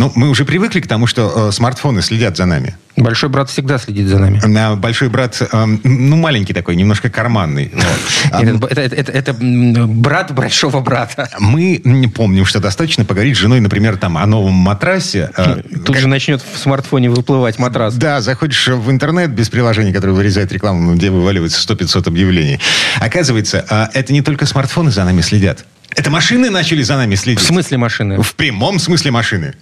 Ну, мы уже привыкли к тому, что э, смартфоны следят за нами. Большой брат всегда следит за нами. А большой брат, э, ну, маленький такой, немножко карманный. Это, брат большого брата. Мы не помним, что достаточно поговорить с женой, например, там, о новом матрасе. э, Тут же начнет в смартфоне выплывать матрас. Да, заходишь в интернет без приложения, которое вырезает рекламу, где вываливается 100-500 объявлений. Оказывается, а, это не только смартфоны за нами следят. Это машины начали за нами следить. В смысле машины? В прямом смысле машины.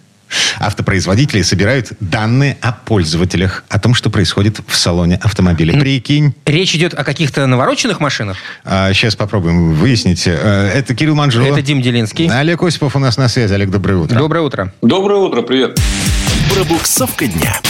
Автопроизводители собирают данные о пользователях, о том, что происходит в салоне автомобиля. Прикинь. Речь идет о каких-то навороченных машинах? сейчас попробуем выяснить. Э, Это Кирилл Манжулов. Это Дим Делинский. Олег Осипов у нас на связи. Олег, доброе утро. Доброе утро. Доброе утро, привет. Пробуксовка дня.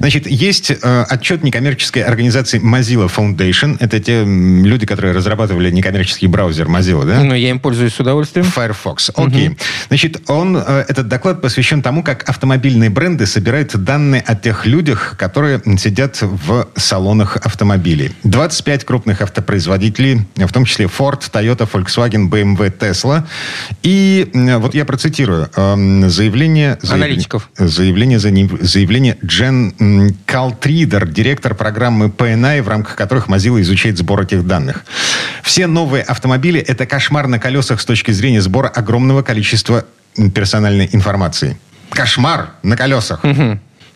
Значит, есть э, отчет некоммерческой организации Mozilla Foundation. Это те люди, которые разрабатывали некоммерческий браузер Mozilla, да? Ну, я им пользуюсь с удовольствием. Firefox. Окей. Значит, он, э, этот доклад посвящен тому, как автомобильные бренды собирают данные о тех людях, которые сидят в салонах автомобилей. 25 крупных автопроизводителей, в том числе Ford, Toyota, Volkswagen, BMW, Tesla. И э, вот я процитирую эм, заявление... заявление- Аналитиков. Заявление, за ним- заявление Джен Калтридер, директор программы PNI, в рамках которых Mozilla изучает сбор этих данных. Все новые автомобили – это кошмар на колесах с точки зрения сбора огромного количества персональной информации. Кошмар на колесах.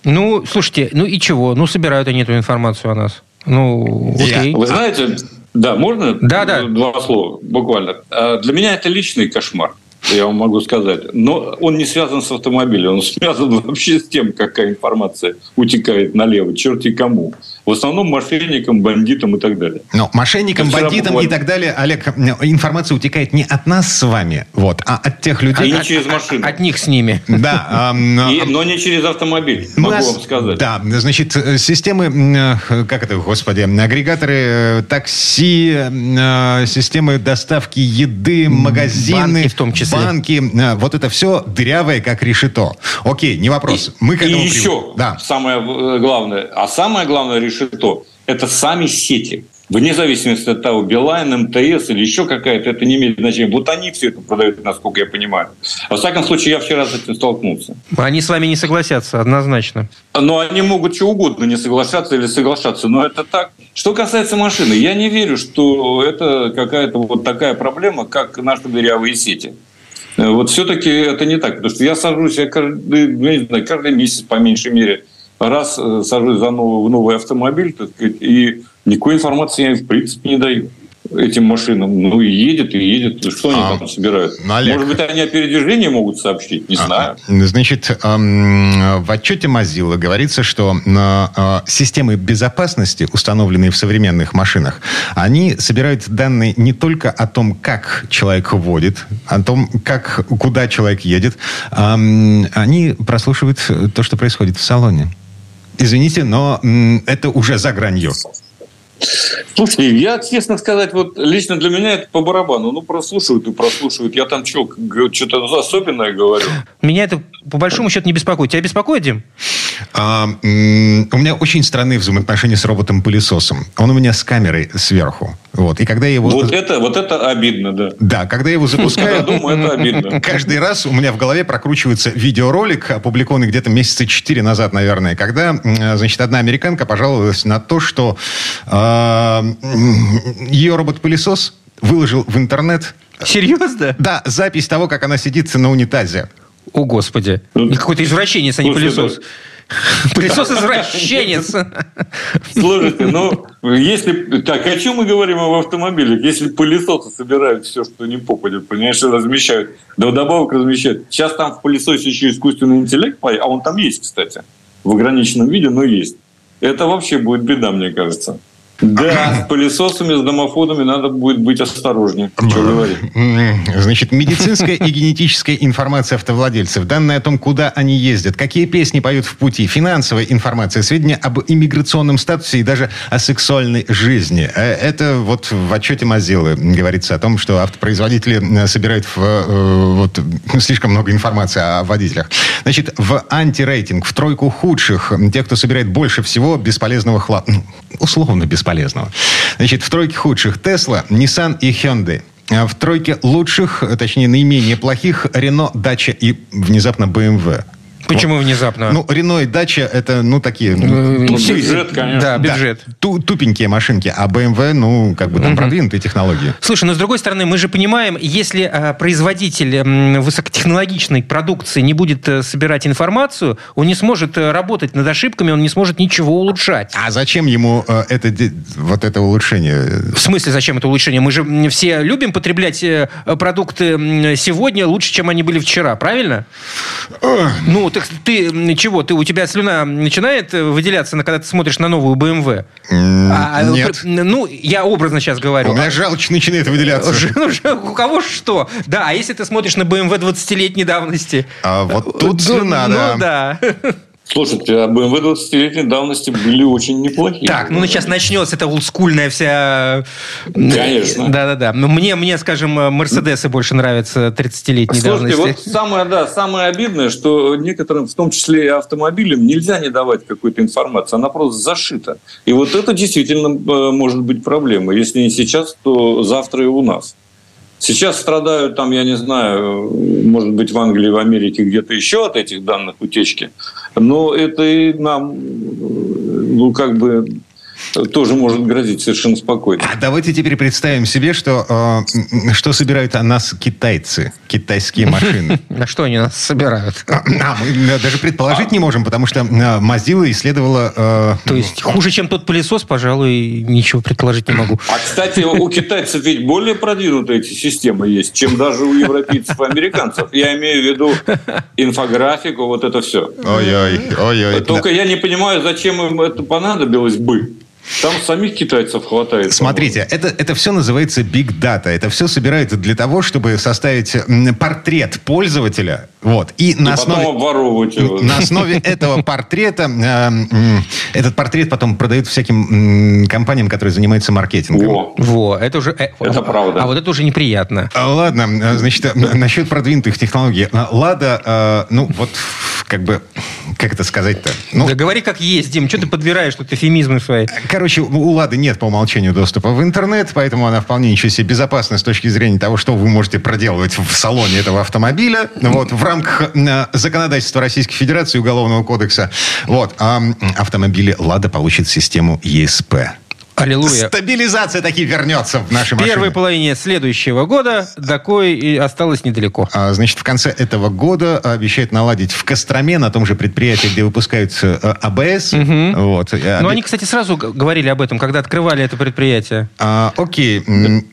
Ну, слушайте, ну и чего? Ну, собирают они эту информацию о нас. Ну, Я- окей. Вы знаете, да, можно Да, да. два слова буквально? А, Для меня это личный кошмар, я вам могу сказать. Но он не связан с автомобилем, он связан вообще с тем, какая информация утекает налево, черти кому. В основном мошенникам, бандитам и так далее. Но мошенникам, вчера бандитам и буквально- так далее, Олег, информация утекает не от нас с вами, вот, а от тех людей... И не От- через машину. От них с ними. Да, ам, И- но не через автомобиль, могу нас- вам сказать. Да, значит, э, системы, как это, господи, агрегаторы э, такси, э, системы доставки еды, магазины. Банки в том числе. Банки, вот это все дырявое, как решето. Окей, не вопрос. Мы к и этому еще привыкли. Да. самое главное, а самое главное решето – это сами сети. Вне зависимости от того, Билайн, МТС или еще какая-то, это не имеет значения. Вот они все это продают, насколько я понимаю. Во всяком случае, я вчера с этим столкнулся. Они с вами не согласятся, однозначно. Но они могут что угодно не соглашаться или соглашаться, но это так. Что касается машины, я не верю, что это какая-то вот такая проблема, как наши дырявые сети. Э, Вот все-таки это не так, потому что я сажусь, я каждый, ну, я не знаю, каждый месяц, по меньшей мере, раз э, сажусь за новый, в новый автомобиль, так сказать, и никакой информации я, в принципе, не даю этим машинам. Ну, и едет, и едет. Что они А, там собирают? ну, Олег. Может быть, они о передвижении могут сообщить? Не знаю. Значит, в отчете Mozilla говорится, что э, системы безопасности, установленные в современных машинах, они собирают данные не только о том, как человек водит, о том, как, куда человек едет, они прослушивают то, что происходит в салоне. Извините, но это уже за гранью. Слушайте, я, честно сказать, вот лично для меня это по барабану. Ну, прослушивают и прослушивают. Я там что, что-то особенное говорю? Меня это по большому счету не беспокоит. Тебя беспокоит, Дим? А, у меня очень странные взаимоотношения с роботом-пылесосом. Он у меня с камерой сверху. Вот. И когда я его... Вот это, вот это обидно, да. Да, когда я его Я запускаю, думаю, это обидно. каждый раз у меня в голове прокручивается видеоролик, опубликованный где-то месяца четыре назад, наверное, когда, значит, одна американка пожаловалась на то, что э, м, ее робот-пылесос выложил в интернет, Серьезно? да, запись того, как она сидит на унитазе. О, Господи. Ну, Какой-то извращенец, а не пылесос. Пылесос-извращенец. Слушайте, ну, если... Так, о чем мы говорим об автомобилях? Если пылесосы собирают все, что не попадет, понимаешь, размещают, да вдобавок размещают. Сейчас там в пылесосе еще искусственный интеллект, а он там есть, кстати. В ограниченном виде, но есть. Это вообще будет беда, мне кажется. Да, с пылесосами, с домофонами надо будет быть осторожнее. Что говорить? М, Значит, медицинская и генетическая информация автовладельцев, данные о том, куда они ездят, какие песни поют в пути, финансовая информация, сведения об иммиграционном статусе и даже о сексуальной жизни. Э, Это вот в отчете Mozilla говорится о том, что автопроизводители э, собирают в, э, вот, слишком много информации о водителях. Значит, в антирейтинг, в тройку худших, тех, кто собирает больше всего бесполезного хлама. Условно бесполезного. Значит, в тройке худших Tesla, Nissan и Hyundai. А в тройке лучших, точнее, наименее плохих, Renault, Dacia и внезапно BMW. Почему внезапно? Ну, Рено и Дача это, ну, такие... Ну, Ну, бюджет, конечно. Да, бюджет. да, ту- тупенькие машинки, а BMW, ну, как бы там продвинутые технологии. Слушай, но с другой стороны, мы же понимаем, если а, производитель м, высокотехнологичной продукции не будет э, собирать информацию, он не сможет э, работать над ошибками, он не сможет ничего улучшать. А зачем ему э, это, вот это улучшение? В смысле, зачем это улучшение? Мы же все любим потреблять продукты сегодня лучше, чем они были вчера, правильно? Ну, так ты чего? Ты, у тебя слюна начинает э, выделяться, когда ты смотришь на новую BMW? М, А, а, Нет. ну, я образно сейчас говорю. У меня желчь начинает выделяться. У кого что? Да, а если ты смотришь на BMW 20-летней давности? А вот тут Ну, слюна, ну, да. Слушайте, а BMW 20-летней давности были очень неплохие. Так, ну сейчас начнется эта олдскульная вся... Конечно. Да-да-да. Но Мне, мне, скажем, Мерседесы больше нравятся 30-летней Слушайте, давности. вот самое, да, самое обидное, что некоторым, в том числе и автомобилям, нельзя не давать какой-то информации. Она просто зашита. И вот это действительно э, может быть проблемой. Если не сейчас, то завтра и у нас. Сейчас страдают там, я не знаю, может быть, в Англии, в Америке где-то еще от этих данных утечки. Но это и нам, ну, как бы, тоже может грозить совершенно спокойно. А давайте теперь представим себе, что, э, что собирают о нас китайцы, китайские машины. На что они нас собирают? А мы э, даже предположить не можем, потому что э, Mozilla исследовала... э, То есть хуже, чем тот пылесос, пожалуй, ничего предположить не могу. А, кстати, у китайцев ведь более продвинутые эти системы есть, чем даже у европейцев и американцев. Я имею в виду инфографику, вот это все. Ой-ой, ой-ой. Только я не понимаю, зачем им это понадобилось бы. Там самих китайцев хватает. Смотрите, это, это все называется big data. Это все собирают для того, чтобы составить портрет пользователя. Вот. И на И потом основе... обворовывать его. На основе этого портрета э, этот портрет потом продают всяким м, компаниям, которые занимаются маркетингом. Во. Во, это уже... э, Это а- правда. А вот это уже неприятно. А, Ладно, э, значит, э, насчет продвинутых технологий. Лада, э, ну вот, как бы, как это сказать-то? Ну, Да говори как есть, Дим, что ты подбираешь тут эфемизмы свои? Короче, у Лады нет по умолчанию доступа в интернет, поэтому она вполне ничего себе безопасна с точки зрения того, что вы можете проделывать в салоне этого автомобиля. Вот, в рамках э, законодательства Российской Федерации Уголовного кодекса. Вот, а автомобили Лада получит систему ESP. Аллилуйя. Стабилизация таки вернется в наши В первой машины. половине следующего года такой и осталось недалеко. А, Значит, в конце этого года обещают наладить в Костроме, на том же предприятии, где выпускаются э, АБС. Вот. э, Но они, кстати, сразу говорили об этом, когда открывали это предприятие. А, окей.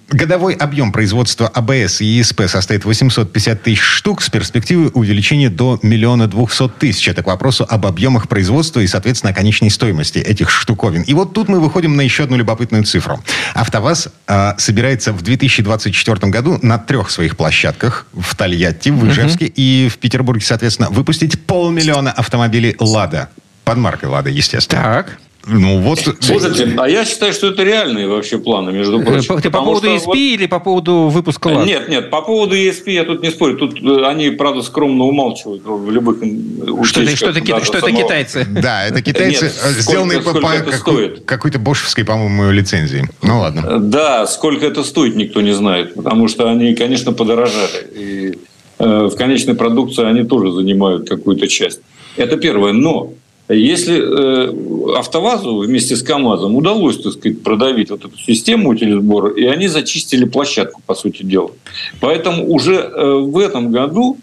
Годовой объем производства АБС и ЕСП составит 850 тысяч штук с перспективой увеличения до миллиона двухсот тысяч. Это к вопросу об объемах производства и, соответственно, о конечной стоимости этих штуковин. И вот тут мы выходим на еще одну любопытную цифру. АвтоВАЗ а, собирается в 2024 году на трех своих площадках в Тольятти, в Ижевске и в Петербурге, соответственно, выпустить полмиллиона автомобилей «Лада». Под маркой «Лада», естественно. Так. Ну вот... Слушайте, а я считаю, что это реальные вообще планы, между Э, прочим. по- Ты по поводу ESP вот- или по поводу выпуска лад? Нет, нет, по поводу ESP я тут не спорю. Тут э, они, правда, скромно умалчивают в любых м, Что это, утечках что это, что это китайцы? Да, это китайцы, Нет, э, сделанные сколько- по, по сколько это какой- стоит? какой-то бошевской, по-моему, лицензии. Ну ладно. Да, сколько это стоит, никто не знает, потому что они, конечно, подорожали. И э, в конечной продукции они тоже занимают какую-то часть. Это первое. Но если э, АвтоВАЗу вместе с КАМАЗом удалось, так сказать, продавить вот эту систему утилизбора, и они зачистили площадку, по сути дела. Поэтому уже э, в этом году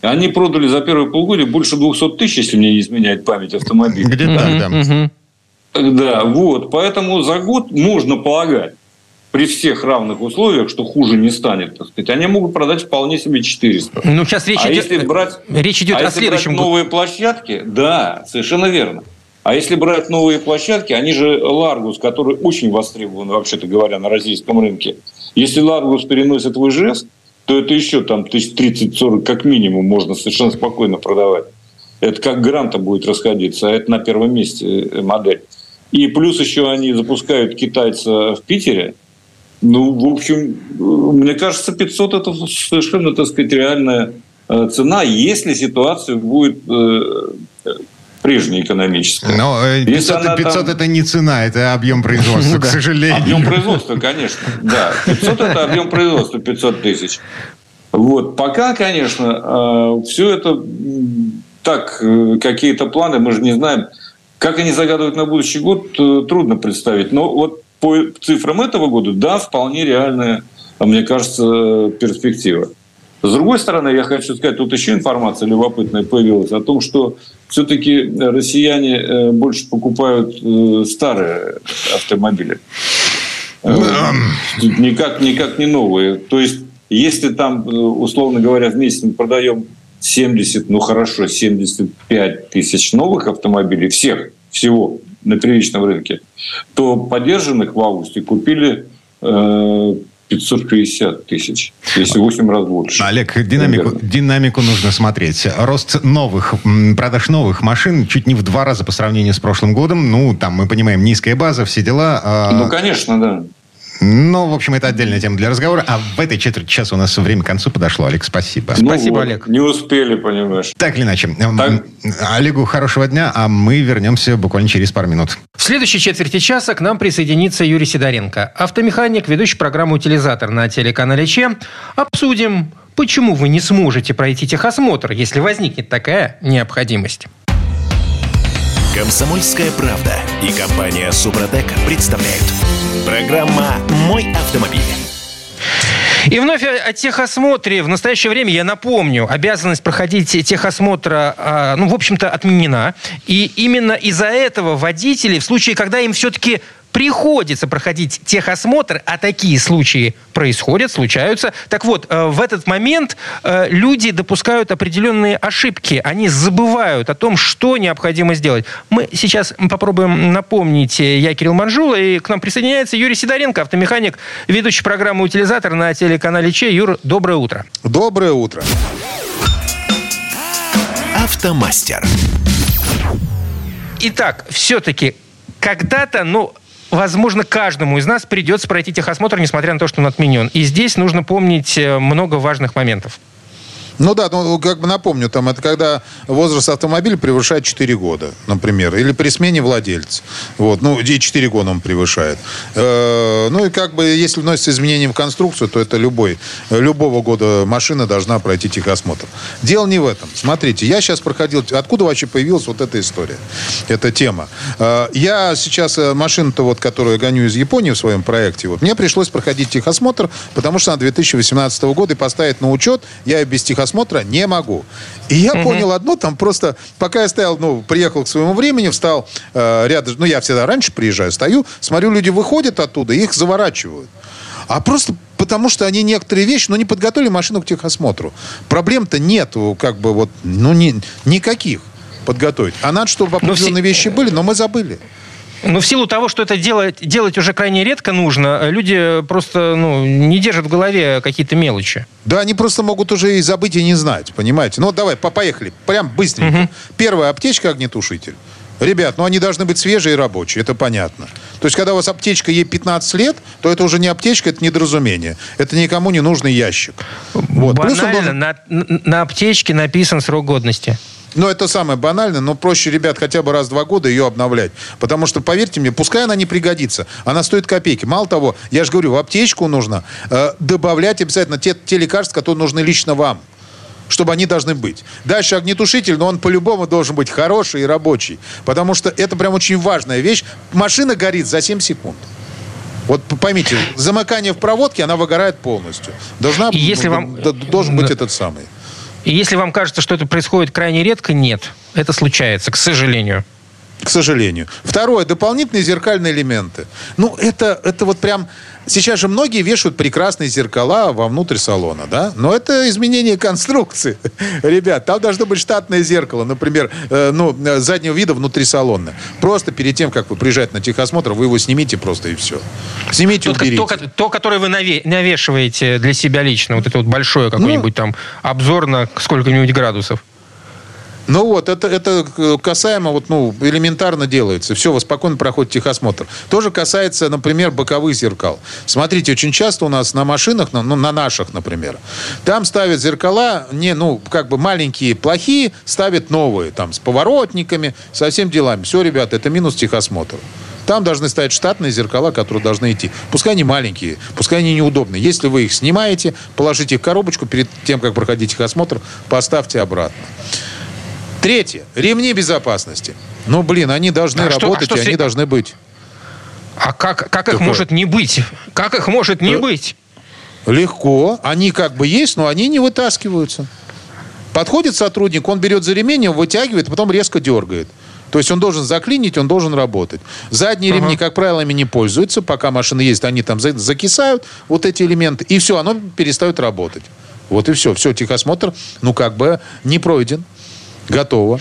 они продали за первое полугодие больше 200 тысяч, если мне не изменяет память, автомобилей. Где так, да. Да, вот. Поэтому за год можно полагать, при всех равных условиях, что хуже не станет, так сказать, они могут продать вполне себе 400. Ну, сейчас речь а идет, если брать, речь идет а о если следующем брать новые площадки, да, совершенно верно. А если брать новые площадки, они же Ларгус, который очень востребован, вообще-то говоря, на российском рынке. Если Ларгус переносят в Ижевск, то это еще там тысяч 30-40 как минимум можно совершенно спокойно продавать. Это как гранта будет расходиться, а это на первом месте э, модель. И плюс еще они запускают китайца в Питере. Ну, в общем, мне кажется, 500 это совершенно, так сказать, реальная э, цена, если ситуация будет э, прежняя экономическая. Но 500, э, 500 там... это не цена, это объем производства, к сожалению. Объем производства, конечно, да. 500 это объем производства, 500 тысяч. Вот. Пока, конечно, все это так, какие-то планы, мы же не знаем, как они загадывают на будущий год, трудно представить. Но вот по цифрам этого года, да, вполне реальная, мне кажется, перспектива. С другой стороны, я хочу сказать, тут еще информация любопытная появилась о том, что все-таки россияне э, больше покупают э, старые автомобили. Э, никак, никак не новые. То есть, если там, условно говоря, в месяц мы продаем 70, ну хорошо, 75 тысяч новых автомобилей, всех, всего на первичном рынке, то поддержанных в августе купили 560 тысяч, если 8 раз больше. Олег, динамику, динамику нужно смотреть. Рост новых, продаж новых машин чуть не в два раза по сравнению с прошлым годом. Ну, там, мы понимаем, низкая база, все дела. А ну, конечно, да. Ну, в общем, это отдельная тема для разговора. А в этой четверти часа у нас время к концу подошло. Олег, спасибо. Ну, спасибо, вот, Олег. Не успели, понимаешь. Так или иначе. Так... Олегу хорошего дня, а мы вернемся буквально через пару минут. В следующей четверти часа к нам присоединится Юрий Сидоренко, автомеханик, ведущий программу «Утилизатор» на телеканале ЧЕ. Обсудим, почему вы не сможете пройти техосмотр, если возникнет такая необходимость. Комсомольская правда и компания «Супротек» представляют. Программа «Мой автомобиль». И вновь о техосмотре. В настоящее время, я напомню, обязанность проходить техосмотра, а, ну, в общем-то, отменена. И именно из-за этого водители, в случае, когда им все-таки приходится проходить техосмотр, а такие случаи происходят, случаются. Так вот, э, в этот момент э, люди допускают определенные ошибки. Они забывают о том, что необходимо сделать. Мы сейчас попробуем напомнить. Я Кирилл Манжула, и к нам присоединяется Юрий Сидоренко, автомеханик, ведущий программы «Утилизатор» на телеканале Че. Юр, доброе утро. Доброе утро. Автомастер. Итак, все-таки когда-то, ну, возможно, каждому из нас придется пройти техосмотр, несмотря на то, что он отменен. И здесь нужно помнить э, много важных моментов. Ну да, ну как бы напомню, там это когда возраст автомобиля превышает 4 года, например, или при смене владельца. Вот, ну, и 4 года он превышает. Э, ну и как бы, если вносятся изменения в конструкцию, то это любой, любого года машина должна пройти техосмотр. Дело не в этом. Смотрите, я сейчас проходил... Откуда вообще появилась вот эта история, эта тема? Э, я сейчас э, машину-то вот, которую я гоню из Японии в своем проекте, вот, мне пришлось проходить техосмотр, потому что она 2018 года и поставить на учет я без техосмотра просмотра не могу. И я угу. понял одно, там просто, пока я стоял, ну, приехал к своему времени, встал э, рядом, ну, я всегда раньше приезжаю, стою, смотрю, люди выходят оттуда, их заворачивают. А просто потому что они некоторые вещи, ну, не подготовили машину к техосмотру. Проблем-то нет, как бы вот, ну, ни, никаких подготовить. А надо, чтобы определенные все... вещи были, но мы забыли. Но в силу того, что это делать, делать уже крайне редко нужно, люди просто ну, не держат в голове какие-то мелочи. Да, они просто могут уже и забыть, и не знать, понимаете? Ну, давай, по поехали. Прям быстренько. Угу. Первая аптечка огнетушитель. Ребят, ну они должны быть свежие и рабочие, это понятно. То есть, когда у вас аптечка ей 15 лет, то это уже не аптечка, это недоразумение. Это никому не нужный ящик. Вот. Банально, должен... на, на аптечке написан срок годности. Ну, это самое банальное, но проще, ребят, хотя бы раз в два года ее обновлять. Потому что, поверьте мне, пускай она не пригодится, она стоит копейки. Мало того, я же говорю, в аптечку нужно э, добавлять обязательно те, те лекарства, которые нужны лично вам чтобы они должны быть. Дальше огнетушитель, но он по-любому должен быть хороший и рабочий. Потому что это прям очень важная вещь. Машина горит за 7 секунд. Вот поймите, замыкание в проводке, она выгорает полностью. Должна, если вам... Должен быть этот самый. И если вам кажется, что это происходит крайне редко, нет. Это случается, к сожалению. К сожалению. Второе. Дополнительные зеркальные элементы. Ну, это, это вот прям Сейчас же многие вешают прекрасные зеркала вовнутрь салона, да? Но это изменение конструкции. Ребят, там должно быть штатное зеркало, например, э, ну, заднего вида внутри салона. Просто перед тем, как вы приезжаете на техосмотр, вы его снимите просто и все. Снимите, то, уберите. То, то, которое вы наве- навешиваете для себя лично, вот это вот большое какое-нибудь ну, там обзор на сколько-нибудь градусов. Ну вот, это, это касаемо, вот, ну, элементарно делается. Все, вы спокойно проходите техосмотр. Тоже касается, например, боковых зеркал. Смотрите, очень часто у нас на машинах, ну, на наших, например, там ставят зеркала, не, ну, как бы маленькие, плохие, ставят новые, там, с поворотниками, со всем делами. Все, ребята, это минус техосмотра. Там должны стоять штатные зеркала, которые должны идти. Пускай они маленькие, пускай они неудобные. Если вы их снимаете, положите их в коробочку перед тем, как проходить техосмотр, поставьте обратно. Третье. Ремни безопасности. Ну, блин, они должны А что- а работать, что и с- они должны быть. А как, как их может не быть? Как их может не Э, быть? Легко. Они как бы есть, но они не вытаскиваются. Подходит сотрудник, он берет за ремень, его вытягивает, потом резко дергает. То есть он должен заклинить, он должен работать. Задние ремни, как правило, ими не пользуются. Пока машина ездит, они там за- закисают, вот эти элементы. И все, оно перестает работать. Вот и все. Все, техосмотр, ну, как бы не пройден. Готово.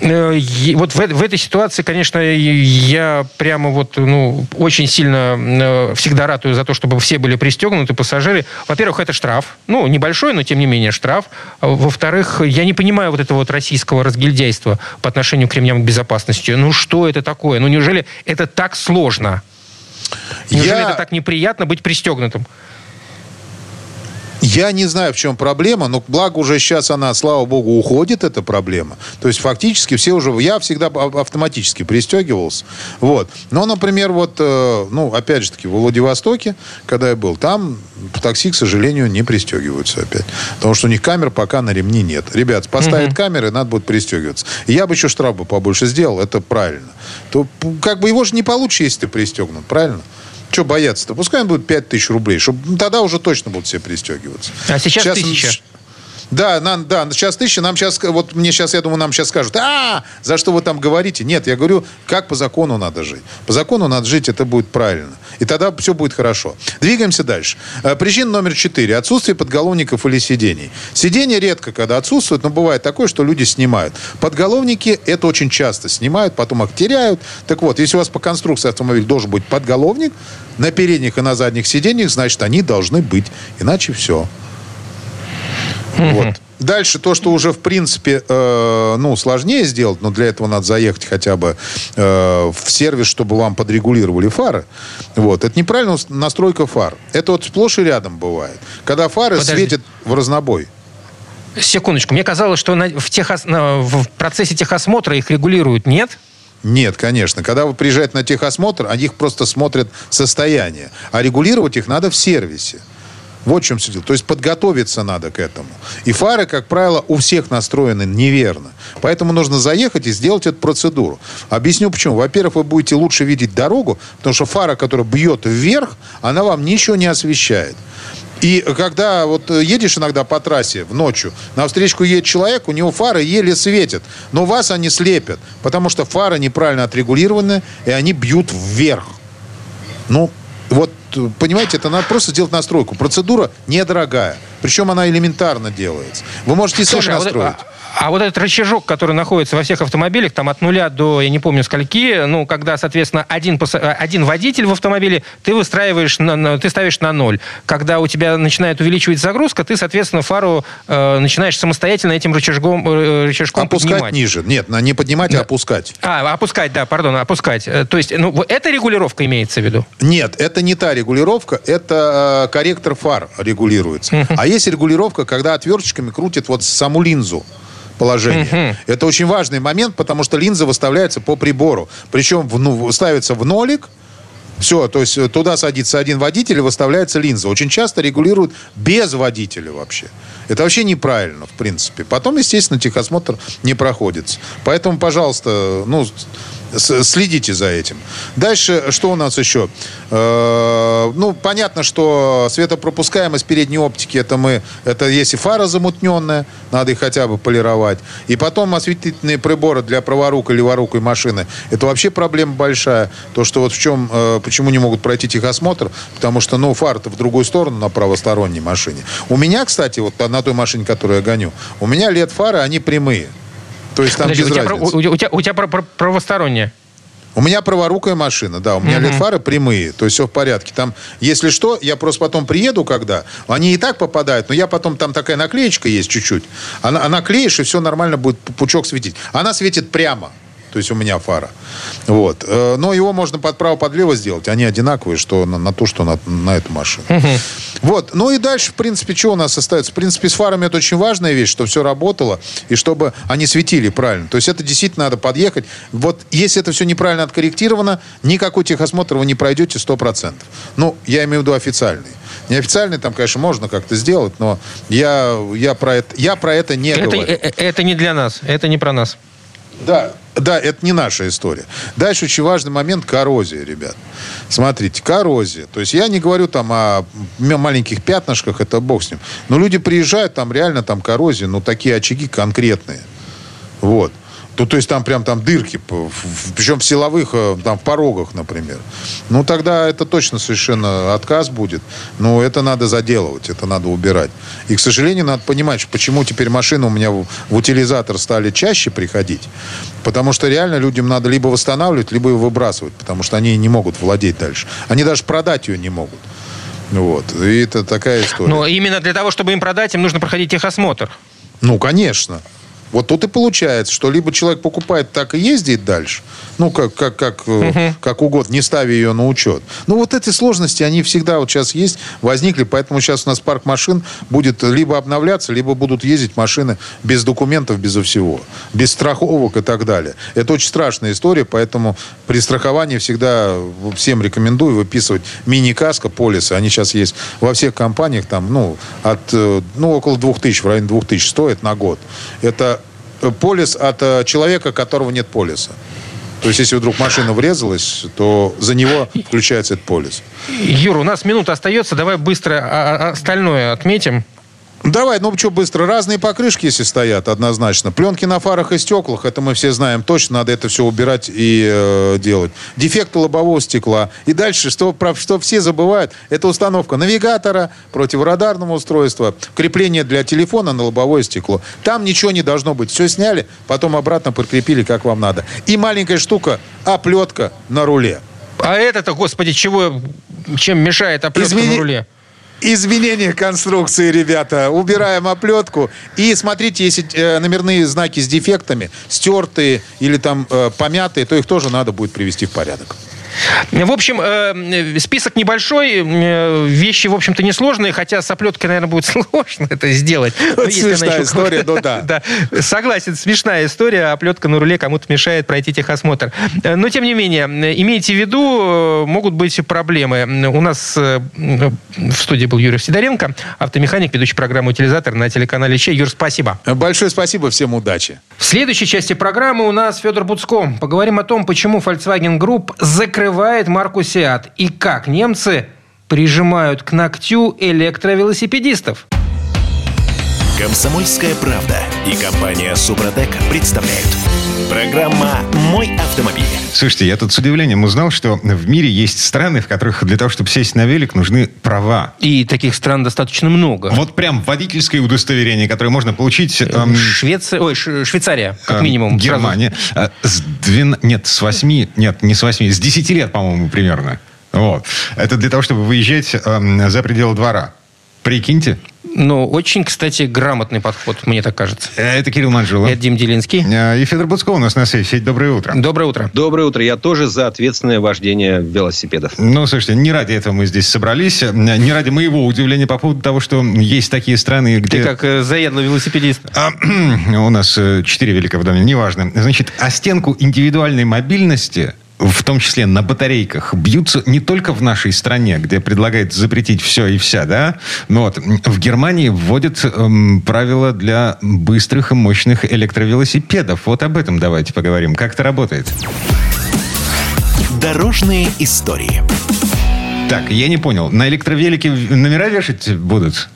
Э, Вот в, в этой ситуации, конечно, я прямо вот, ну, очень сильно э, всегда ратую за то, чтобы все были пристегнуты, пассажиры. Во-первых, это штраф. Ну, небольшой, но тем не менее штраф. А Во-вторых, я не понимаю вот этого вот российского разгильдяйства по отношению к ремням безопасности. Ну, что это такое? Ну, неужели это так сложно? Неужели Я- это так неприятно быть пристегнутым? Я не знаю, в чем проблема, но благо уже сейчас она, слава богу, уходит, эта проблема. То есть фактически все уже... Я всегда ав- автоматически пристегивался. Вот. Но, например, вот, э, ну, опять же таки, в Владивостоке, когда я был, там в такси, к сожалению, не пристегиваются опять. Потому что у них камер пока на ремни нет. Ребят, поставят камеры, надо будет пристегиваться. Я бы еще штраф бы побольше сделал, это правильно. То как бы его же не получишь, если ты пристегнут, правильно? Что бояться-то? Пускай он будет 5 тысяч рублей, чтобы тогда уже точно будут все пристегиваться. А сейчас тысяча. Да, нам, да, сейчас тысяча, нам сейчас, вот мне сейчас, я думаю, нам сейчас скажут, а, за что вы там говорите? Нет, я говорю, как по закону надо жить. По закону надо жить, это будет правильно. И тогда все будет хорошо. Двигаемся дальше. Э, Причина номер четыре. Отсутствие подголовников или сидений. Сиденья редко, когда отсутствуют, но бывает такое, что люди снимают. Подголовники это очень часто снимают, потом их теряют. Так вот, если у вас по конструкции автомобиля должен быть подголовник, на передних и на задних сиденьях, значит, они должны быть. Иначе все. Вот. Дальше то, что уже в принципе э, ну сложнее сделать, но для этого надо заехать хотя бы э, в сервис, чтобы вам подрегулировали фары. Вот это неправильная настройка фар. Это вот сплошь и рядом бывает, когда фары Подожди. светят в разнобой. Секундочку. Мне казалось, что на- в, техос- на- в процессе техосмотра их регулируют. Нет? Нет, конечно. Когда вы приезжаете на техосмотр, они их просто смотрят состояние. А регулировать их надо в сервисе. Вот в чем все дело. То есть подготовиться надо к этому. И фары, как правило, у всех настроены неверно. Поэтому нужно заехать и сделать эту процедуру. Объясню почему. Во-первых, вы будете лучше видеть дорогу, потому что фара, которая бьет вверх, она вам ничего не освещает. И когда вот э, едешь иногда по трассе в ночью, на встречку едет человек, у него фары еле светят, но вас они слепят, потому что фары неправильно отрегулированы, и они бьют вверх. Ну, вот, э, понимаете, это надо просто сделать настройку. Процедура недорогая. Причем она элементарно делается. Вы можете и сами Слушай, а вот, настроить. А- а вот этот рычажок, который находится во всех автомобилях, там от нуля до, я не помню, скольки, ну, когда, соответственно, один, э, один водитель в автомобиле, ты выстраиваешь, на, на- ты ставишь на ноль. Когда у тебя начинает увеличивать загрузка, ты, соответственно, фару э, начинаешь самостоятельно этим рычажком, э, рычажком опускать поднимать. ниже. Нет, не поднимать, а опускать. А, опускать, да, пардон, опускать. Э, То есть, ну, эта регулировка имеется в виду? Нет, это не та регулировка, это э, корректор фар регулируется. А есть регулировка, когда отверточками крутят вот саму линзу положение. Это очень важный момент, потому что линза выставляется по прибору. Причем в, ну, ставится в нолик, все, то есть э, туда садится один водитель и выставляется линза. Очень часто регулируют без водителя вообще. Это вообще неправильно, в принципе. Потом, естественно, техосмотр не проходится. Поэтому, пожалуйста, ну, следите за этим. Дальше, что у нас еще? Э, ну, понятно, что светопропускаемость передней оптики, это мы, это если фара замутненная, надо их хотя бы полировать. И потом осветительные приборы для праворукой, леворукой машины, это вообще проблема большая. То, что вот в чем, э, почему не могут пройти техосмотр, потому что, ну, фар-то в другую сторону на правосторонней машине. У меня, кстати, вот на той машине, которую я гоню, у меня лет фары, они прямые. То есть там Подожди, без у, тебя, разницы. про- у- у тебя, у тебя правосторонняя. У меня праворукая машина, да, у меня Мгм. LED-фары прямые, то есть все в порядке. Там, если что, я просто потом приеду, когда, они и так попадают, но я потом, там такая наклеечка есть чуть-чуть, она, она клеишь, и все нормально будет пучок светить. Она светит прямо, то есть у меня фара. Вот. Э, Но его можно под право, под лево сделать, они одинаковые, что на, на то, что на, на эту машину. Вот. Ну и дальше, в принципе, что у нас остается? В принципе, с фарами это очень важная вещь, чтобы все работало, и чтобы они светили правильно. То есть это действительно надо подъехать. Вот если это все неправильно откорректировано, никакой техосмотр вы не пройдете 100%. Ну, я имею в виду официальный. Неофициальный там, конечно, можно как-то сделать, но я, я, про, это, я про это не Это, говорю. э, э, это не для нас, это не про нас. Да, да, это не наша история. Дальше очень важный момент коррозия, ребят. Смотрите, коррозия. То есть я не говорю там о маленьких пятнышках, это бог с ним. Но люди приезжают, там реально там коррозия, ну такие очаги конкретные. Вот. То, то есть там прям там дырки, причем в силовых, э, там в порогах, например. Ну тогда это точно совершенно отказ будет. Но это надо заделывать, это надо убирать. И, к сожалению, надо понимать, почему теперь машины у меня в, в утилизатор стали чаще приходить. Потому что реально людям надо либо восстанавливать, либо ее выбрасывать, потому что они не могут владеть дальше. Они даже продать ее не могут. Вот. И это такая история. Но именно для того, чтобы им продать, им нужно проходить техосмотр. Ну, конечно. Вот тут и получается, что либо человек покупает так и ездит дальше, ну, как, как, как, э, как угодно, не ставя ее на учет. Ну, вот эти сложности, они всегда вот сейчас есть, возникли, поэтому сейчас у нас парк машин будет либо обновляться, либо будут ездить машины без документов, безо всего, без страховок и так далее. Это очень страшная история, поэтому при страховании всегда всем рекомендую выписывать мини-каско, полисы. Они сейчас есть во всех компаниях, там, ну, от, э, ну, около 2000, в районе 2000 стоит на год. Это полис от э, человека, которого нет полиса. То есть, если вдруг машина врезалась, то за него включается этот полис. Юра, у нас минута остается, давай быстро а- а- остальное отметим. Давай, ну что быстро. Разные покрышки, если стоят, однозначно. Пленки на фарах и стеклах, это мы все знаем точно, надо это все убирать и э, делать. Дефекты лобового стекла. И дальше, что, про что все забывают, это установка навигатора, противорадарного устройства, крепление для телефона на лобовое стекло. Там ничего не должно быть. Все сняли, потом обратно прикрепили, как вам надо. И маленькая штука, оплетка на руле. А это-то, господи, чего, чем мешает оплетка Измени- на руле? Изменение конструкции, ребята. Убираем оплетку. И смотрите, если э, номерные знаки с дефектами, стертые или там э, помятые, то их тоже надо будет привести в порядок. В общем, э, список небольшой, э, вещи, в общем-то, несложные, хотя с оплеткой, наверное, будет сложно это сделать. Она смешная история, ну да. да. Согласен, смешная история, оплетка на руле кому-то мешает пройти техосмотр. Э, Но, тем не менее, имейте в виду, могут быть проблемы. У нас в студии был Юрий Сидоренко, автомеханик, ведущий программу «Утилизатор» на телеканале Че. Юр, спасибо. Большое спасибо, всем удачи. В следующей части программы у нас Федор Буцко. Поговорим о том, почему Volkswagen Group закрывает марку Seat и как немцы прижимают к ногтю электровелосипедистов. Комсомольская правда и компания Супротек представляют. Программа «Мой автомобиль». Слушайте, я тут с удивлением узнал, что в мире есть страны, в которых для того, чтобы сесть на велик, нужны права. И таких стран достаточно много. Вот прям водительское удостоверение, которое можно получить... эм, Швеция, ой, Ш- Швейцария, как эм, минимум. сразу. Германия. Э, С двен- Нет, с восьми... Нет, не с восьми. С десяти лет, по-моему, примерно. Вот. Это для того, чтобы выезжать эм, за пределы двора. Прикиньте. Ну, очень, кстати, грамотный подход, мне так кажется. Э, Это Кирилл Манжула. Это Дим Делинский. Э, И Федор Буцко у нас на связи. Федь, доброе утро. Доброе утро. Доброе утро. Я тоже за ответственное вождение велосипедов. Ну, слушайте, не ради этого мы здесь собрались. Э, Не ради моего удивления по поводу того, что есть такие страны, где... Ты как э, заедлый велосипедист. А, у нас четыре велика в доме, неважно. Значит, о стенку индивидуальной мобильности в том числе на батарейках, бьются не только в нашей стране, где предлагают запретить все и вся, да, но вот в Германии вводят эм, правила для быстрых и мощных электровелосипедов. Вот об этом давайте поговорим. Как это работает? Дорожные истории. Так, я не понял. На электровелике номера вешать будут?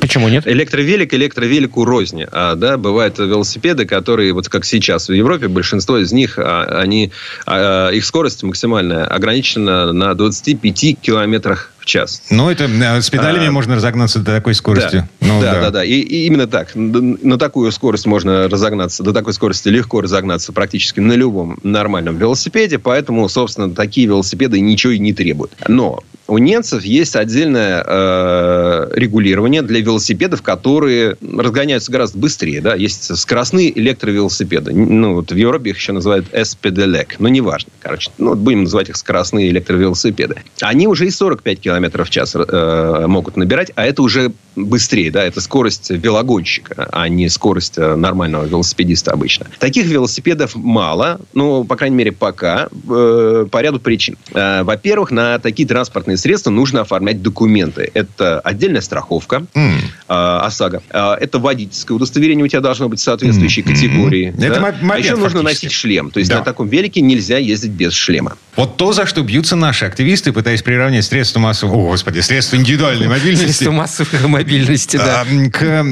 Почему нет? Электровелик электровелику розни. А, да, бывают велосипеды, которые, вот как сейчас в Европе, большинство из них, а, они, а, их скорость максимальная ограничена на 25 километрах в час. Ну, это э, с педалями а, можно разогнаться до такой скорости. Да, ну, да, да, да, да. И, и именно так. На такую скорость можно разогнаться, до такой скорости легко разогнаться практически на любом нормальном велосипеде, поэтому, собственно, такие велосипеды ничего и не требуют. Но у немцев есть отдельное э, регулирование для велосипедов, которые разгоняются гораздо быстрее. Да? Есть скоростные электровелосипеды. Ну, вот в Европе их еще называют S-Pedelec. Но неважно. Короче, ну, будем называть их скоростные электровелосипеды. Они уже и 45 км в час э, могут набирать, а это уже быстрее. Да? Это скорость велогонщика, а не скорость э, нормального велосипедиста обычно. Таких велосипедов мало, ну, по крайней мере, пока, э, по ряду причин. Э, во-первых, на такие транспортные средства нужно оформлять документы. Это отдельная страховка mm. э, ОСАГО. Э, это водительское удостоверение у тебя должно быть соответствующей mm. категории. Mm. Да? Это мопед, а еще нужно носить шлем. То есть да. на таком велике нельзя ездить без шлема. Вот то, за что бьются наши активисты, пытаясь приравнять средства массовой... О, господи, средства индивидуальной мобильности. Средства массовой мобильности, да. К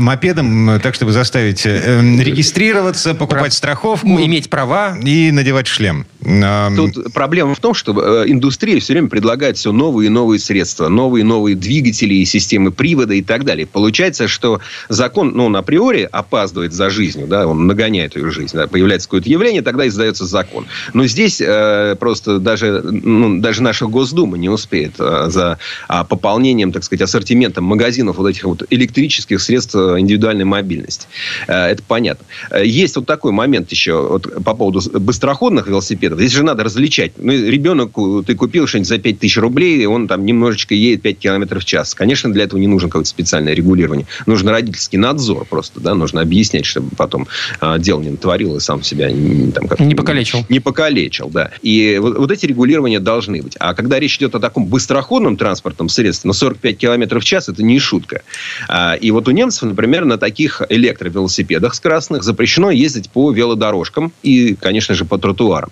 мопедам, так, чтобы заставить э, регистрироваться, покупать страховку. Иметь права. И надевать шлем. Тут проблема в том, что э, индустрия все время предлагает все новые и новые средства, новые и новые двигатели и системы привода и так далее. Получается, что закон, ну, он априори опаздывает за жизнью, да, он нагоняет ее жизнь. Да, появляется какое-то явление, тогда издается закон. Но здесь э, просто даже, ну, даже наша Госдума не успеет э, за э, пополнением, так сказать, ассортиментом магазинов вот этих вот электрических средств индивидуальной мобильности. Э, это понятно. Э, есть вот такой момент еще вот, по поводу быстроходных велосипедов. Здесь же надо различать. Ну, ребенку ты купил что-нибудь за 5000 рублей, рублей, и он там немножечко едет 5 километров в час. Конечно, для этого не нужно какое-то специальное регулирование. Нужен родительский надзор просто, да, нужно объяснять, чтобы потом э, дело не натворил и сам себя там, как не покалечил. Не покалечил, да. И вот, вот эти регулирования должны быть. А когда речь идет о таком быстроходном транспортном средстве, на 45 километров в час, это не шутка. А, и вот у немцев, например, на таких электровелосипедах скоростных запрещено ездить по велодорожкам и, конечно же, по тротуарам.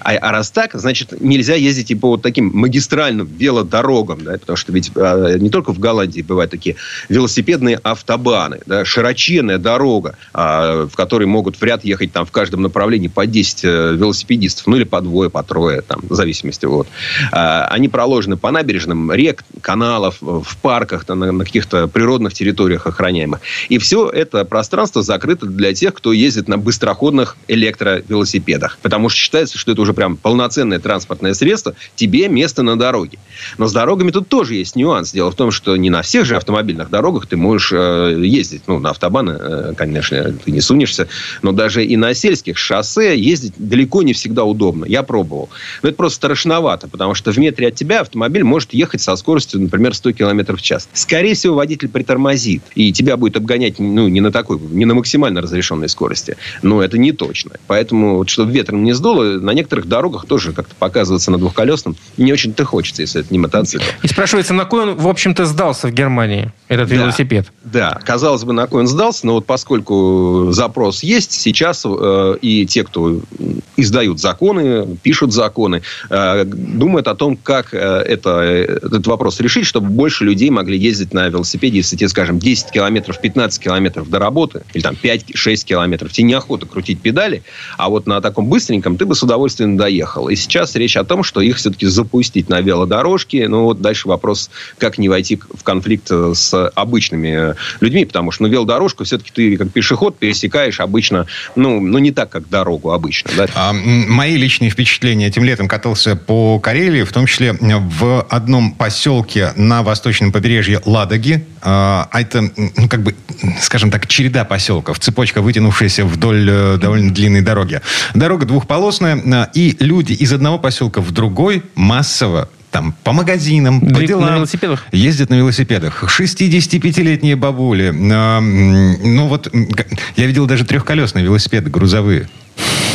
А, а раз так, значит, нельзя ездить и по вот таким магистральным велодорогам, да, потому что ведь а, не только в Голландии бывают такие велосипедные автобаны, да, широченная дорога, а, в которой могут в ряд ехать там в каждом направлении по 10 э, велосипедистов, ну или по двое, по трое, там, в зависимости от. А, они проложены по набережным рек, каналов, в парках, там, на, на каких-то природных территориях охраняемых. И все это пространство закрыто для тех, кто ездит на быстроходных электровелосипедах. Потому что считается, что это уже прям полноценное транспортное средство, тебе место на дороге. Но с дорогами тут тоже есть нюанс. Дело в том, что не на всех же автомобильных дорогах ты можешь э, ездить. Ну, на автобаны, э, конечно, ты не сунешься. Но даже и на сельских шоссе ездить далеко не всегда удобно. Я пробовал. Но это просто страшновато, потому что в метре от тебя автомобиль может ехать со скоростью, например, 100 км в час. Скорее всего, водитель притормозит. И тебя будет обгонять ну, не на такой, не на максимально разрешенной скорости. Но это не точно. Поэтому, вот, чтобы ветром не сдуло, на некоторых некоторых дорогах тоже как-то показываться на двухколесном не очень-то хочется, если это не мотоцикл. И спрашивается, на кой он, в общем-то, сдался в Германии, этот да, велосипед? Да, казалось бы, на кой он сдался, но вот поскольку запрос есть, сейчас э, и те, кто издают законы, пишут законы, э, думают о том, как э, это, этот вопрос решить, чтобы больше людей могли ездить на велосипеде, если тебе, скажем, 10 километров, 15 километров до работы, или там 5-6 километров, тебе неохота крутить педали, а вот на таком быстреньком ты бы с удовольствием естественно, доехал. И сейчас речь о том, что их все-таки запустить на велодорожке. Ну, вот дальше вопрос, как не войти в конфликт э, с обычными людьми, потому что, ну, велодорожку все-таки ты как пешеход пересекаешь обычно, ну, ну не так, как дорогу обычно. Да? А, мои личные впечатления. Этим летом катался по Карелии, в том числе в одном поселке на восточном побережье Ладоги. А, а это, ну, как бы, скажем так, череда поселков, цепочка, вытянувшаяся вдоль э, довольно длинной дороги. Дорога двухполосная, и люди из одного поселка в другой массово там по магазинам, по делам. На велосипедах? Ездят на велосипедах. 65-летние бабули. А, ну вот, я видел даже трехколесные велосипеды грузовые.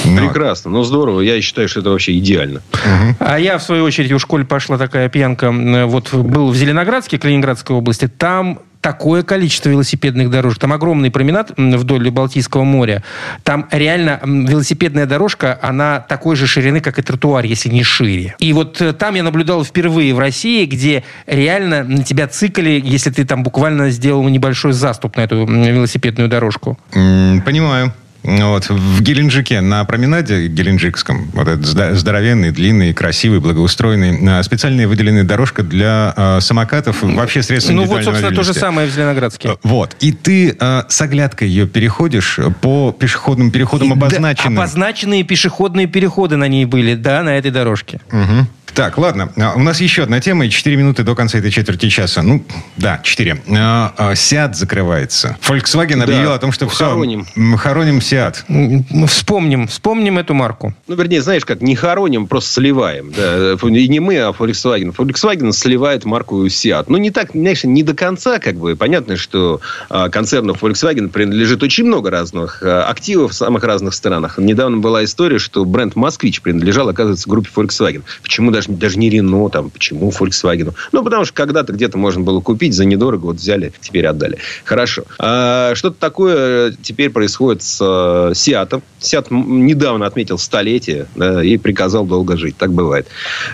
Но. Прекрасно, ну здорово. Я считаю, что это вообще идеально. Угу. А я, в свою очередь, у школе пошла такая пьянка. Вот был в Зеленоградске, Калининградской области. Там такое количество велосипедных дорожек. Там огромный променад вдоль Балтийского моря. Там реально велосипедная дорожка, она такой же ширины, как и тротуар, если не шире. И вот э, там я наблюдал впервые в России, где реально на тебя цикали, если ты там буквально сделал небольшой заступ на эту велосипедную дорожку. понимаю. Вот, в Геленджике на променаде Геленджикском, вот этот здоровенный, длинный, красивый, благоустроенный, а, специальная выделенная дорожка для э, самокатов, вообще средства Ну вот, собственно, то же самое в Зеленоградске. Вот. И ты э, с оглядкой ее переходишь по пешеходным переходам обозначенным. Да, обозначенные пешеходные переходы на ней были, да, на этой дорожке. Угу. Так, ладно. А, у нас еще одна тема, и 4 минуты до конца этой четверти часа. Ну, да, 4. Сиат закрывается. Volkswagen объявил да, о том, что хороним. все... Хороним Сиат. Вспомним, вспомним эту марку. Ну, вернее, знаешь как, не хороним, просто сливаем. Да. И не мы, а Volkswagen. Volkswagen сливает марку Сиат. Ну, не так, конечно, не до конца, как бы. Понятно, что а, концерну Volkswagen принадлежит очень много разных а, активов в самых разных странах. Недавно была история, что бренд «Москвич» принадлежал, оказывается, группе Volkswagen. Почему даже даже, даже не Рено, там, почему Volkswagen? Ну, потому что когда-то где-то можно было купить за недорого, вот взяли, теперь отдали. Хорошо. А, что-то такое теперь происходит с uh, Сиатом. Сиат недавно отметил столетие да, и приказал долго жить. Так бывает.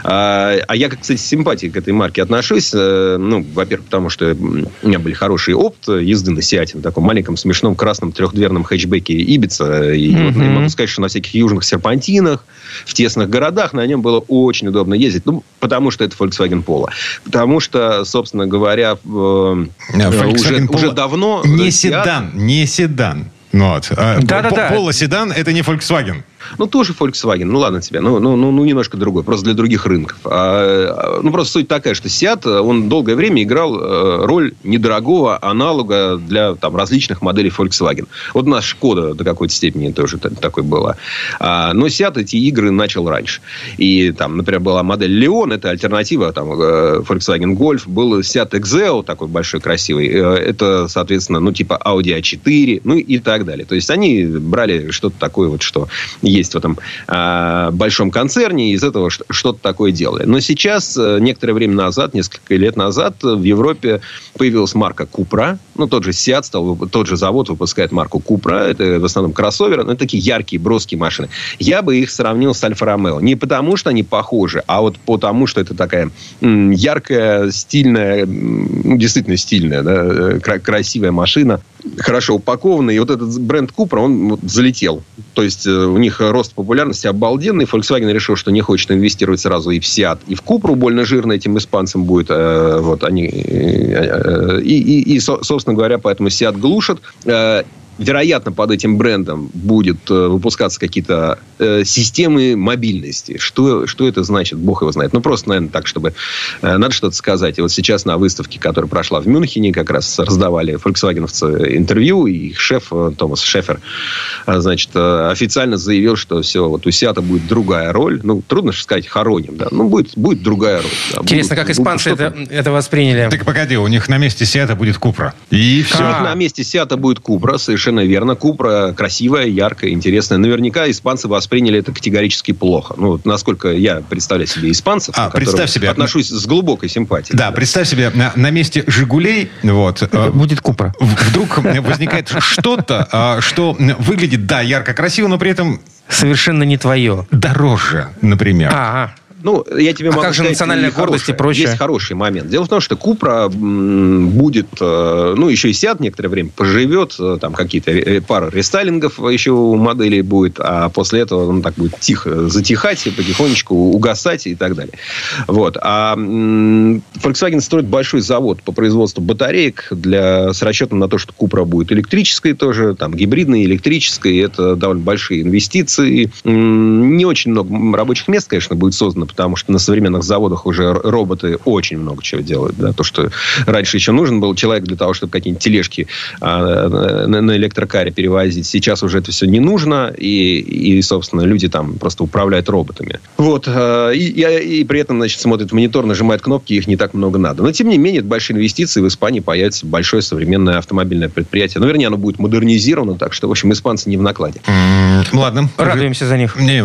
А, а я, кстати, с симпатией к этой марке отношусь. Э, ну, во-первых, потому что у меня были хорошие опыт езды на Сиате, на таком маленьком смешном красном трехдверном хэтчбеке Ибица. И mm-hmm. вот, я могу сказать, что на всяких южных серпантинах, в тесных городах на нем было очень удобно ездить. Ну, потому что это Volkswagen Polo. Потому что, собственно говоря, э, уже, уже давно... Не седан, не седан. Ну вот. А, Да-да-да. Полоседан – это не Volkswagen. Ну, тоже Volkswagen. Ну, ладно тебе. Ну, ну, ну, ну немножко другой. Просто для других рынков. А, ну, просто суть такая, что Seat, он долгое время играл э, роль недорогого аналога для там, различных моделей Volkswagen. Вот у нас Шкода до какой-то степени тоже такой была. А, но Seat эти игры начал раньше. И там, например, была модель Leon, это альтернатива там, э, Volkswagen Golf. Был Seat Exeo, такой большой, красивый. Э, это, соответственно, ну, типа Audi A4, ну, и так далее. То есть, они брали что-то такое вот, что есть в этом э, большом концерне, и из этого что-то такое делали. Но сейчас, э, некоторое время назад, несколько лет назад, в Европе появилась марка Купра. Ну, тот же Seat стал, тот же завод выпускает марку Купра. Это в основном кроссоверы, но такие яркие, броские машины. Я бы их сравнил с Альфа-Ромео. Не потому, что они похожи, а вот потому, что это такая яркая, стильная, м, действительно стильная, да, э, красивая машина, хорошо упакованная. И вот этот бренд Купра, он залетел. То есть, э, у них рост популярности обалденный. Volkswagen решил, что не хочет инвестировать сразу и в Seat, и в Купру. Больно жирно этим испанцам будет. Э, вот они... Э, и, и, и, собственно говоря, поэтому Seat глушат вероятно, под этим брендом будет э, выпускаться какие-то э, системы мобильности. Что, что это значит, бог его знает. Ну, просто, наверное, так, чтобы э, надо что-то сказать. И вот сейчас на выставке, которая прошла в Мюнхене, как раз раздавали фольксвагеновцы интервью, и их шеф э, Томас Шефер, э, значит, э, официально заявил, что все, вот у Сиата будет другая роль. Ну, трудно сказать, хороним, да. Ну, будет, будет другая роль. Да. Интересно, будут, как испанцы это, это восприняли. Так погоди, у них на месте Сиата будет Купра. И все. А. На месте Сиата будет Купра, совершенно совершенно верно. Купра красивая, яркая, интересная. Наверняка испанцы восприняли это категорически плохо. Ну, насколько я представляю себе испанцев, а, представь себе. отношусь с глубокой симпатией. Да, да. представь себе, на, на месте «Жигулей» вот, э, будет Купра. Вдруг возникает что-то, а, что выглядит, да, ярко, красиво, но при этом... Совершенно не твое. Дороже, например. Ага. Ну, я тебе а могу как же сказать, национальная гордость и прочее? Есть хороший момент. Дело в том, что Купра будет, э, ну, еще и сядет некоторое время, поживет, э, там какие-то пара рестайлингов еще у модели будет, а после этого он так будет тихо затихать, и потихонечку угасать и так далее. Вот. А Volkswagen строит большой завод по производству батареек для, с расчетом на то, что Купра будет электрической тоже, там, гибридной, электрической. Это довольно большие инвестиции. Не очень много рабочих мест, конечно, будет создано потому что на современных заводах уже роботы очень много чего делают. Да? То, что раньше еще нужен был человек для того, чтобы какие-нибудь тележки а, на, на электрокаре перевозить. Сейчас уже это все не нужно, и, и, собственно, люди там просто управляют роботами. Вот. А, и, и, и при этом, значит, смотрит в монитор, нажимает кнопки, их не так много надо. Но, тем не менее, это большие инвестиции. В Испании появится большое современное автомобильное предприятие. Ну, вернее, оно будет модернизировано, так что, в общем, испанцы не в накладе. Ладно. Радуемся за них. Не,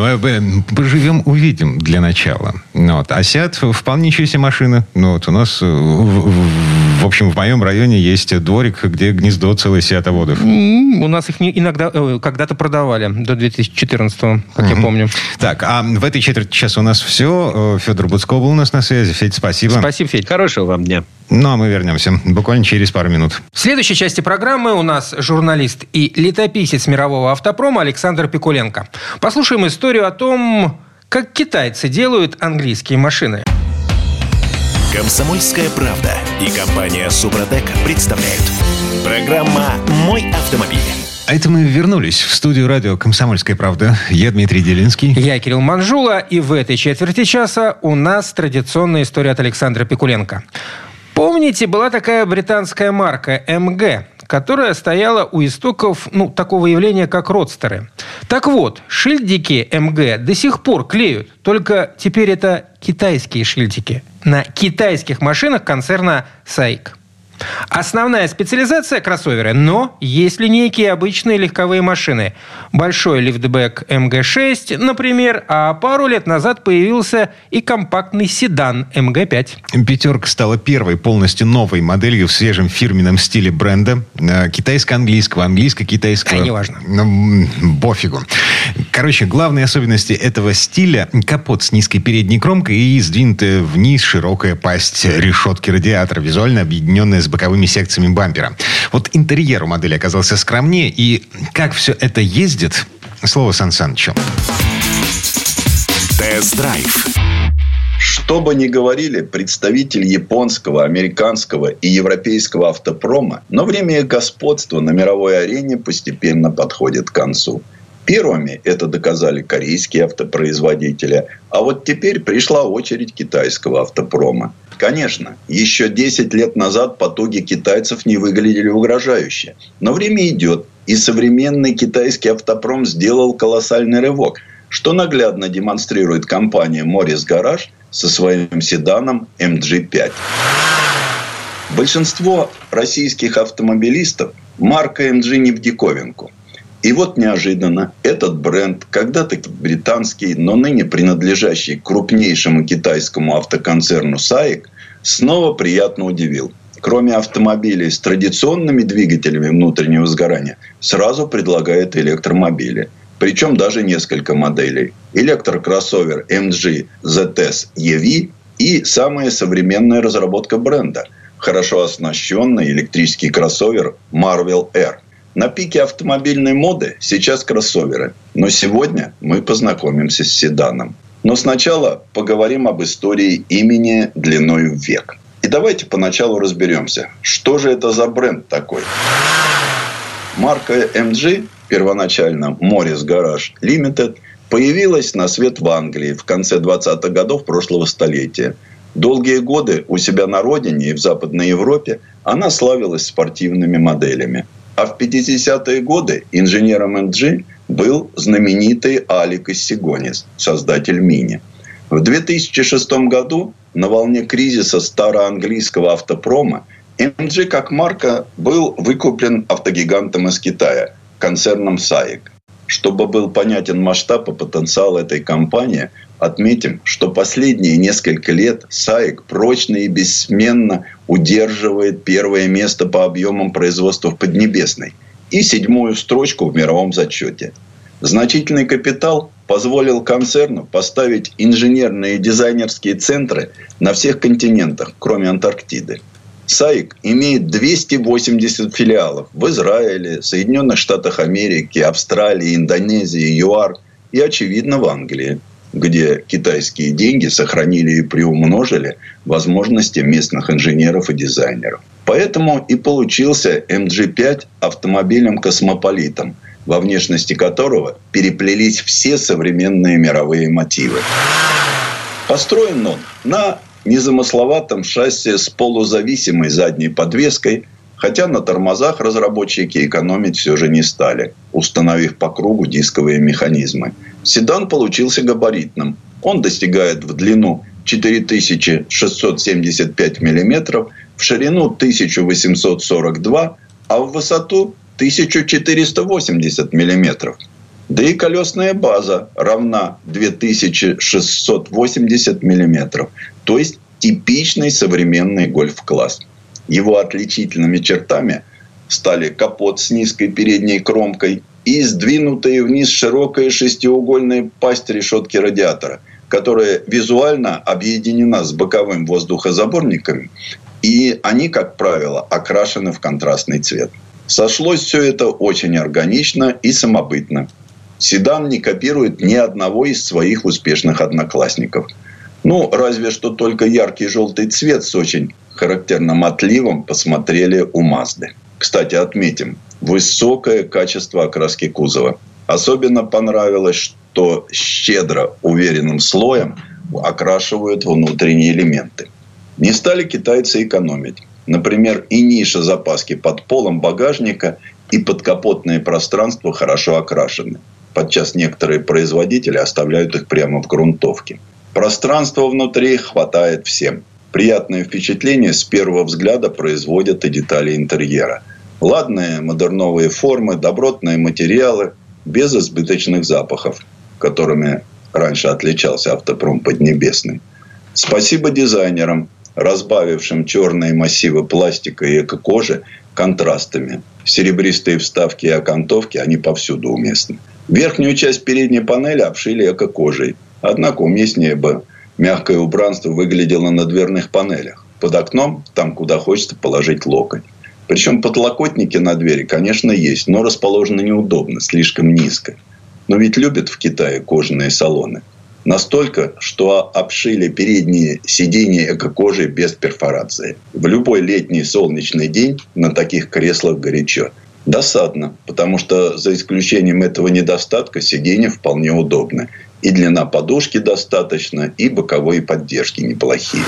поживем, увидим для начала начала. Ну вот. А Seat вполне ничего себе машина. Ну, вот у нас в, в, В общем, в моем районе есть дворик, где гнездо целое сеатоводов. У нас их иногда, э, когда-то продавали до 2014 как я помню. Так, а в этой четверти часа у нас все. Э, Федор Буцко был у нас на связи. Федь, спасибо. Спасибо, Федь. Хорошего вам дня. Ну, а мы вернемся буквально через пару минут. В следующей части программы у нас журналист и летописец мирового автопрома Александр Пикуленко. Послушаем историю о том, как китайцы делают английские машины. Комсомольская правда и компания Супротек представляют. Программа «Мой автомобиль». А это мы вернулись в студию радио «Комсомольская правда». Я Дмитрий Делинский. Я Кирилл Манжула, и в этой четверти часа у нас традиционная история от Александра Пикуленко. Помните, была такая британская марка МГ, которая стояла у истоков ну, такого явления, как родстеры. Так вот, шильдики МГ до сих пор клеют, только теперь это китайские шильдики на китайских машинах концерна SAIC. Основная специализация – кроссоверы, но есть линейки и обычные легковые машины. Большой лифтбэк МГ-6, например, а пару лет назад появился и компактный седан МГ-5. Пятерка стала первой полностью новой моделью в свежем фирменном стиле бренда. Э, китайско-английского, английско-китайского. А, неважно. Ну, пофигу. Короче, главные особенности этого стиля – капот с низкой передней кромкой и сдвинутая вниз широкая пасть решетки радиатора, визуально объединенная с боковыми секциями бампера. Вот интерьер у модели оказался скромнее, и как все это ездит, слово Сан Санычу. Тест-драйв. Что бы ни говорили представители японского, американского и европейского автопрома, но время их господства на мировой арене постепенно подходит к концу. Первыми это доказали корейские автопроизводители, а вот теперь пришла очередь китайского автопрома. Конечно, еще 10 лет назад потуги китайцев не выглядели угрожающе. Но время идет, и современный китайский автопром сделал колоссальный рывок, что наглядно демонстрирует компания Morris Garage со своим седаном MG5. Большинство российских автомобилистов марка MG не в диковинку – и вот неожиданно этот бренд, когда-то британский, но ныне принадлежащий крупнейшему китайскому автоконцерну SAIC, снова приятно удивил. Кроме автомобилей с традиционными двигателями внутреннего сгорания, сразу предлагает электромобили. Причем даже несколько моделей. Электрокроссовер MG ZS EV и самая современная разработка бренда – хорошо оснащенный электрический кроссовер Marvel R – на пике автомобильной моды сейчас кроссоверы. Но сегодня мы познакомимся с седаном. Но сначала поговорим об истории имени длиной в век. И давайте поначалу разберемся, что же это за бренд такой. Марка MG, первоначально Morris Garage Limited, появилась на свет в Англии в конце 20-х годов прошлого столетия. Долгие годы у себя на родине и в Западной Европе она славилась спортивными моделями – а в 50-е годы инженером МГ был знаменитый Алик Иссигонис, создатель Мини. В 2006 году на волне кризиса староанглийского автопрома МГ как марка был выкуплен автогигантом из Китая, концерном САИК. Чтобы был понятен масштаб и потенциал этой компании, отметим, что последние несколько лет САИК прочно и бессменно удерживает первое место по объемам производства в Поднебесной и седьмую строчку в мировом зачете. Значительный капитал позволил концерну поставить инженерные и дизайнерские центры на всех континентах, кроме Антарктиды. САИК имеет 280 филиалов в Израиле, Соединенных Штатах Америки, Австралии, Индонезии, ЮАР и, очевидно, в Англии где китайские деньги сохранили и приумножили возможности местных инженеров и дизайнеров. Поэтому и получился MG5 автомобилем-космополитом, во внешности которого переплелись все современные мировые мотивы. Построен он на незамысловатом шасси с полузависимой задней подвеской, хотя на тормозах разработчики экономить все же не стали, установив по кругу дисковые механизмы – Седан получился габаритным. Он достигает в длину 4675 миллиметров, в ширину 1842, а в высоту 1480 миллиметров. Да и колесная база равна 2680 миллиметров. То есть типичный современный гольф-класс. Его отличительными чертами стали капот с низкой передней кромкой и сдвинутая вниз широкая шестиугольная пасть решетки радиатора, которая визуально объединена с боковым воздухозаборниками, и они, как правило, окрашены в контрастный цвет. Сошлось все это очень органично и самобытно. Седан не копирует ни одного из своих успешных одноклассников. Ну, разве что только яркий желтый цвет с очень характерным отливом посмотрели у Мазды. Кстати, отметим, высокое качество окраски кузова. Особенно понравилось, что щедро уверенным слоем окрашивают внутренние элементы. Не стали китайцы экономить. Например, и ниша запаски под полом багажника и подкапотное пространство хорошо окрашены. Подчас некоторые производители оставляют их прямо в грунтовке. Пространства внутри хватает всем. Приятное впечатление с первого взгляда производят и детали интерьера. Ладные модерновые формы, добротные материалы, без избыточных запахов, которыми раньше отличался автопром Поднебесный. Спасибо дизайнерам, разбавившим черные массивы пластика и эко-кожи контрастами. Серебристые вставки и окантовки, они повсюду уместны. Верхнюю часть передней панели обшили эко-кожей. Однако уместнее бы мягкое убранство выглядело на дверных панелях. Под окном, там, куда хочется положить локоть. Причем подлокотники на двери, конечно, есть, но расположены неудобно, слишком низко. Но ведь любят в Китае кожаные салоны. Настолько, что обшили передние сиденья эко-кожей без перфорации. В любой летний солнечный день на таких креслах горячо. Досадно, потому что за исключением этого недостатка сиденья вполне удобны. И длина подушки достаточно, и боковые поддержки неплохие.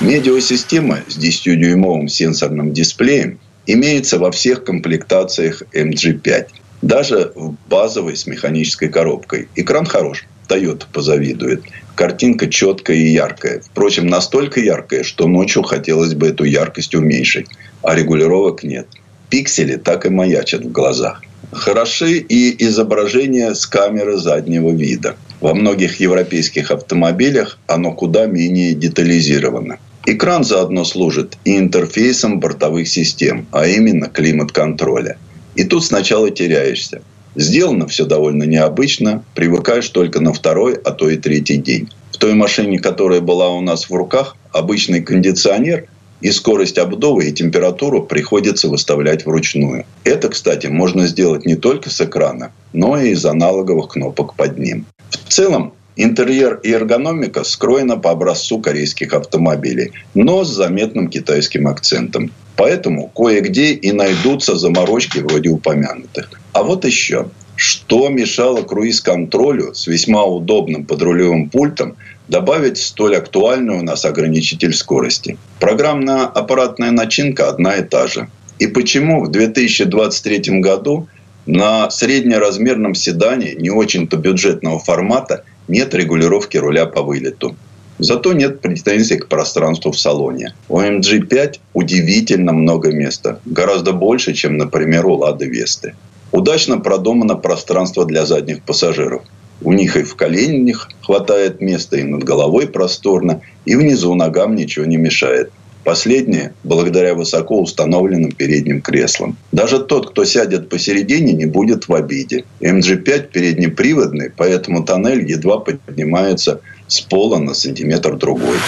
Медиасистема с 10-дюймовым сенсорным дисплеем имеется во всех комплектациях MG5. Даже в базовой с механической коробкой. Экран хорош. Toyota позавидует. Картинка четкая и яркая. Впрочем, настолько яркая, что ночью хотелось бы эту яркость уменьшить. А регулировок нет. Пиксели так и маячат в глазах. Хороши и изображения с камеры заднего вида. Во многих европейских автомобилях оно куда менее детализировано. Экран заодно служит и интерфейсом бортовых систем, а именно климат-контроля. И тут сначала теряешься. Сделано все довольно необычно, привыкаешь только на второй, а то и третий день. В той машине, которая была у нас в руках, обычный кондиционер и скорость обдува и температуру приходится выставлять вручную. Это, кстати, можно сделать не только с экрана, но и из аналоговых кнопок под ним. В целом, Интерьер и эргономика скроены по образцу корейских автомобилей, но с заметным китайским акцентом. Поэтому кое-где и найдутся заморочки вроде упомянутых. А вот еще. Что мешало круиз-контролю с весьма удобным подрулевым пультом добавить столь актуальную у нас ограничитель скорости? Программно-аппаратная начинка одна и та же. И почему в 2023 году на среднеразмерном седане не очень-то бюджетного формата нет регулировки руля по вылету. Зато нет претензий к пространству в салоне. У MG5 удивительно много места. Гораздо больше, чем, например, у Лады Весты. Удачно продумано пространство для задних пассажиров. У них и в коленях хватает места, и над головой просторно, и внизу ногам ничего не мешает. Последнее благодаря высоко установленным передним креслам. Даже тот, кто сядет посередине, не будет в обиде. MG5 переднеприводный, поэтому тоннель едва поднимается с пола на сантиметр другой.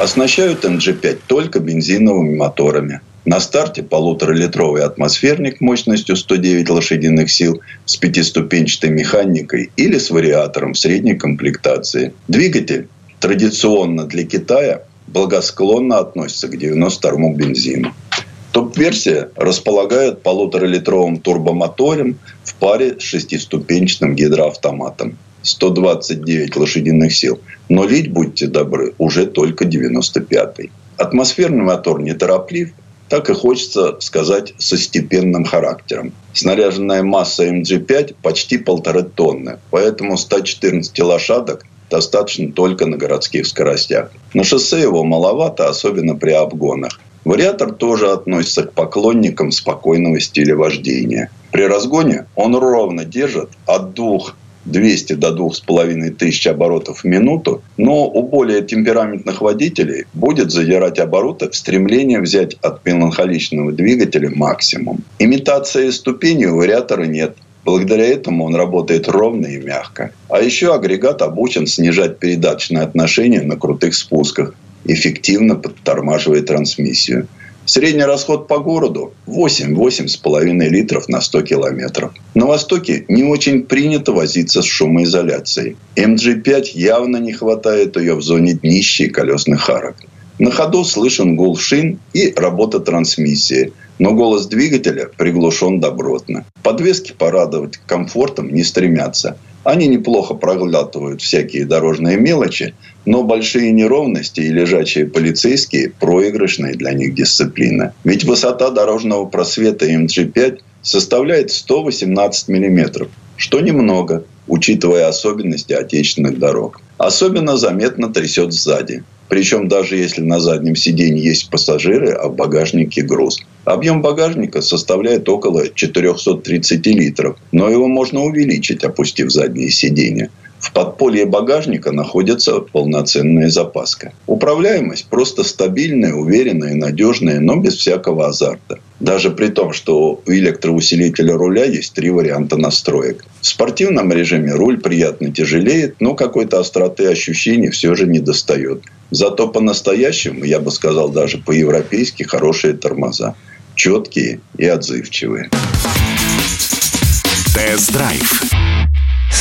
Оснащают MG5 только бензиновыми моторами. На старте полуторалитровый атмосферник мощностью 109 лошадиных сил с пятиступенчатой механикой или с вариатором средней комплектации. Двигатель традиционно для Китая благосклонно относится к 92-му бензину. Топ-версия располагает полуторалитровым турбомотором в паре с шестиступенчатым гидроавтоматом. 129 лошадиных сил. Но лить, будьте добры, уже только 95-й. Атмосферный мотор нетороплив, так и хочется сказать со степенным характером. Снаряженная масса MG5 почти полторы тонны, поэтому 114 лошадок достаточно только на городских скоростях. На шоссе его маловато, особенно при обгонах. Вариатор тоже относится к поклонникам спокойного стиля вождения. При разгоне он ровно держит от 2 200 до 2500 оборотов в минуту, но у более темпераментных водителей будет задирать обороты в стремлении взять от меланхоличного двигателя максимум. Имитации ступени у вариатора нет. Благодаря этому он работает ровно и мягко. А еще агрегат обучен снижать передаточное отношение на крутых спусках, эффективно подтормаживая трансмиссию. Средний расход по городу 8-8,5 литров на 100 километров. На Востоке не очень принято возиться с шумоизоляцией. MG5 явно не хватает ее в зоне днища и колесных арок. На ходу слышен гул шин и работа трансмиссии, но голос двигателя приглушен добротно. Подвески порадовать комфортом не стремятся – они неплохо проглатывают всякие дорожные мелочи, но большие неровности и лежачие полицейские – проигрышная для них дисциплина. Ведь высота дорожного просвета МГ-5 составляет 118 миллиметров, что немного, учитывая особенности отечественных дорог. Особенно заметно трясет сзади. Причем даже если на заднем сиденье есть пассажиры, а в багажнике груз. Объем багажника составляет около 430 литров, но его можно увеличить, опустив заднее сиденье. В подполье багажника находится полноценная запаска. Управляемость просто стабильная, уверенная, надежная, но без всякого азарта. Даже при том, что у электроусилителя руля есть три варианта настроек. В спортивном режиме руль приятно тяжелеет, но какой-то остроты ощущений все же не достает. Зато по-настоящему, я бы сказал даже по-европейски, хорошие тормоза. Четкие и отзывчивые. Тест-драйв.